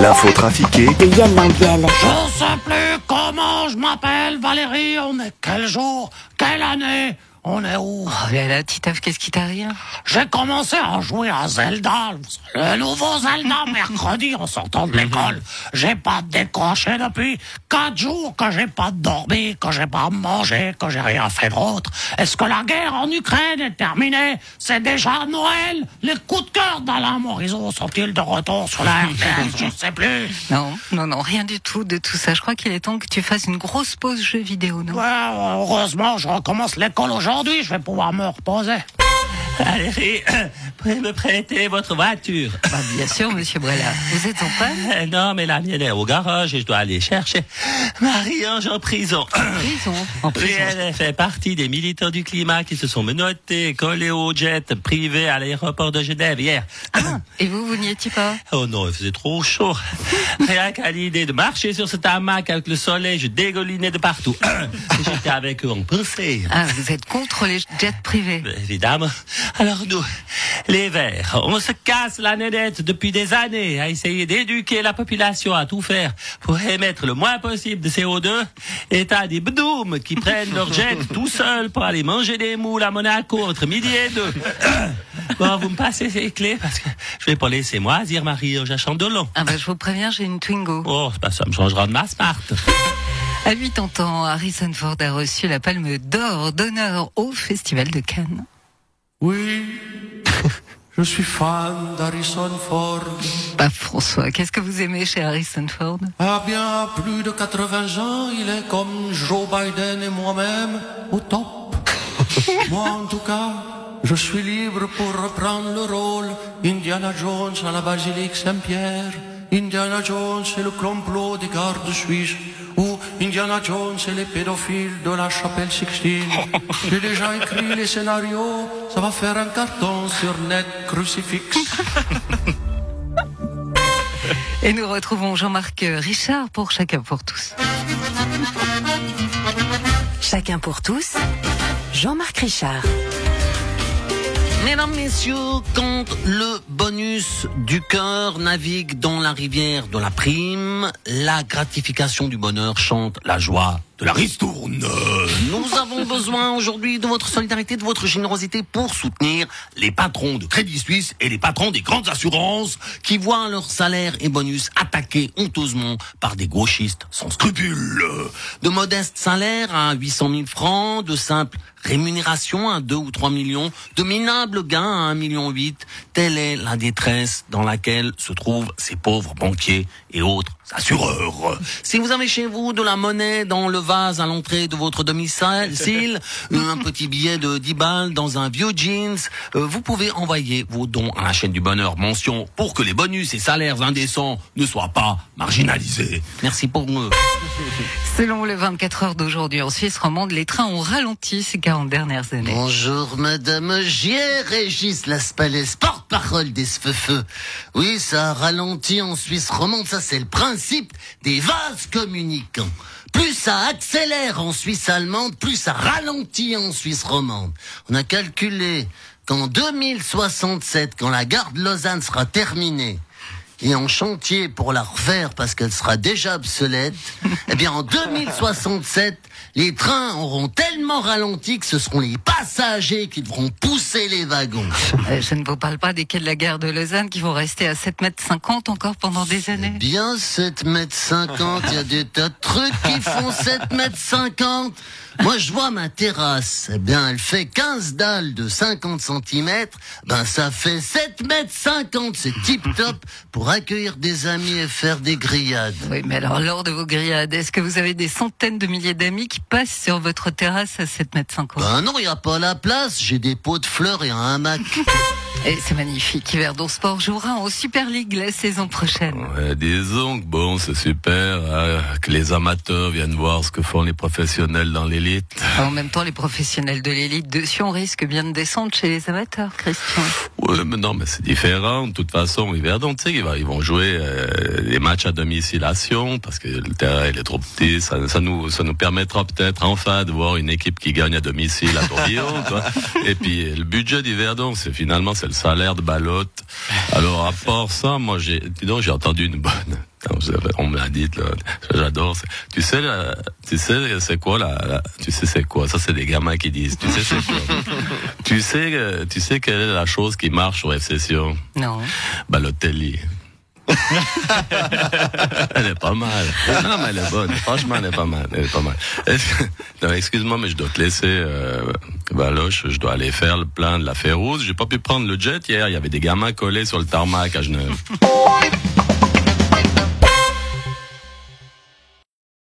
L'info trafiquée de Yann Lambiel. Je sais plus comment je m'appelle, Valérie. On est quel jour Quelle année? On est où? Oh là là, qu'est-ce qui t'arrive? J'ai commencé à jouer à Zelda, le nouveau Zelda mercredi en sortant de l'école. J'ai pas décroché depuis quatre jours que j'ai pas dormi, que j'ai pas mangé, que j'ai rien fait d'autre. Est-ce que la guerre en Ukraine est terminée? C'est déjà Noël Les coups de cœur d'Alain Morisot sont-ils de retour sur la RTS Je sais plus. Non, non, non, rien du tout de tout ça. Je crois qu'il est temps que tu fasses une grosse pause jeu vidéo, non? Ouais, heureusement, je recommence l'école aujourd'hui. Je vais pouvoir me reposer. Allez, pouvez me prêter votre voiture bah, Bien sûr, monsieur Brella. Vous êtes en panne Euh, Non, mais la mienne est au garage et je dois aller chercher Marie-Ange en prison. Prison En prison. elle fait partie des militants du climat qui se sont menottés, collés au jet privé à l'aéroport de Genève hier. Ah, et vous, vous n'y étiez pas Oh non, il faisait trop chaud. Rien qu'à l'idée de marcher sur cet hamac avec le soleil, je dégoulinais de partout. J'étais avec eux en pensée. Ah, vous êtes contre les jets privés Évidemment. Alors nous, les Verts, on se casse la nénette depuis des années à essayer d'éduquer la population à tout faire pour émettre le moins possible de CO2. Et t'as des bdoums qui prennent leur jet tout seuls pour aller manger des moules à Monaco entre midi et deux. Bon, vous me passez ces clés parce que je vais pas laisser moi dire Marie, j'achante de long. Ah bah, je vous préviens, j'ai une Twingo. Oh, c'est pas ça me changera de ma smart. À 80 ans, Harrison Ford a reçu la palme d'or d'honneur au Festival de Cannes. Oui, je suis fan d'Harrison Ford. Bah, François, qu'est-ce que vous aimez chez Harrison Ford? À bien plus de 80 ans, il est comme Joe Biden et moi-même, au top. Moi, en tout cas, je suis libre pour reprendre le rôle. Indiana Jones à la basilique Saint-Pierre, Indiana Jones et le complot des gardes suisses, Indiana Jones et les pédophiles de la chapelle Sixtine. J'ai déjà écrit les scénarios, ça va faire un carton sur net crucifix. Et nous retrouvons Jean-Marc Richard pour Chacun pour tous. Chacun pour tous. Jean-Marc Richard. Mesdames, messieurs, quand le bonus du cœur navigue dans la rivière de la prime, la gratification du bonheur chante la joie de la ristourne. Nous avons besoin aujourd'hui de votre solidarité, de votre générosité pour soutenir les patrons de Crédit Suisse et les patrons des grandes assurances qui voient leur salaire et bonus attaqués honteusement par des gauchistes sans scrupules. De modestes salaires à 800 000 francs, de simples rémunérations à 2 ou 3 millions, de minables gains à 1 million 8, telle est la détresse dans laquelle se trouvent ces pauvres banquiers et autres assureurs. Si vous avez chez vous de la monnaie dans le vase à l'entrée de votre domicile, un petit billet de 10 balles dans un vieux jeans, euh, vous pouvez envoyer vos dons à la chaîne du bonheur mention pour que les bonus et salaires indécents ne soient pas marginalisés. Merci pour eux. Selon le 24 heures d'aujourd'hui en Suisse romande, les trains ont ralenti ces 40 dernières années. Bonjour Madame Gier, Régis Laspalais, porte-parole des Sfeufeux. Oui, ça a ralenti en Suisse romande, ça c'est le principe des vases communicants. Plus ça accélère en Suisse allemande, plus ça ralentit en Suisse romande. On a calculé qu'en 2067, quand la gare de Lausanne sera terminée, et en chantier pour la refaire parce qu'elle sera déjà obsolète, eh bien en 2067, les trains auront tellement ralenti que ce seront les passagers qui devront pousser les wagons. Euh, je ne vous parle pas des quais de la gare de Lausanne qui vont rester à 7 mètres 50 encore pendant des années. Bien 7 mètres 50, il y a des tas de trucs qui font 7 mètres 50. Moi, je vois ma terrasse. Eh bien, elle fait 15 dalles de 50 cm. Ben, ça fait 7 mètres 50. C'est tip top pour accueillir des amis et faire des grillades. Oui, mais alors lors de vos grillades, est-ce que vous avez des centaines de milliers d'amis qui passent sur votre terrasse à 7 mètres 50 Ben non, il n'y a pas la place. J'ai des pots de fleurs et un hamac. Et c'est magnifique. Yverdon Sport jouera en Super League la saison prochaine. Ouais, disons que bon, c'est super hein, que les amateurs viennent voir ce que font les professionnels dans l'élite. En même temps, les professionnels de l'élite de Sion risquent bien de descendre chez les amateurs, Christian. Oui, mais non, mais c'est différent. De toute façon, Yverdon, tu sais, ils, va- ils vont jouer euh, des matchs à domicile à Sion parce que le terrain il est trop petit. Ça, ça nous, ça nous permettra peut-être enfin de voir une équipe qui gagne à domicile à Tourbillon. Et puis le budget d'Yverdon, c'est finalement c'est le salaire de Balotte. Alors à part ça, moi j'ai, dis donc, j'ai entendu une bonne, On me l'a dit. J'adore. Tu sais, tu sais, c'est quoi, là, là Tu sais, c'est quoi? Ça, c'est des gamins qui disent. Tu sais, c'est quoi? Tu sais, euh, tu sais quelle est la chose qui marche sur F-Session Non. Balotelli. elle est pas mal. Non, mais elle est bonne. Franchement, elle est pas mal. Elle est pas mal. Non, excuse-moi, mais je dois te laisser, euh, Baloche. Je dois aller faire le plein de la Férouse. J'ai pas pu prendre le jet hier. Il y avait des gamins collés sur le tarmac à Genève.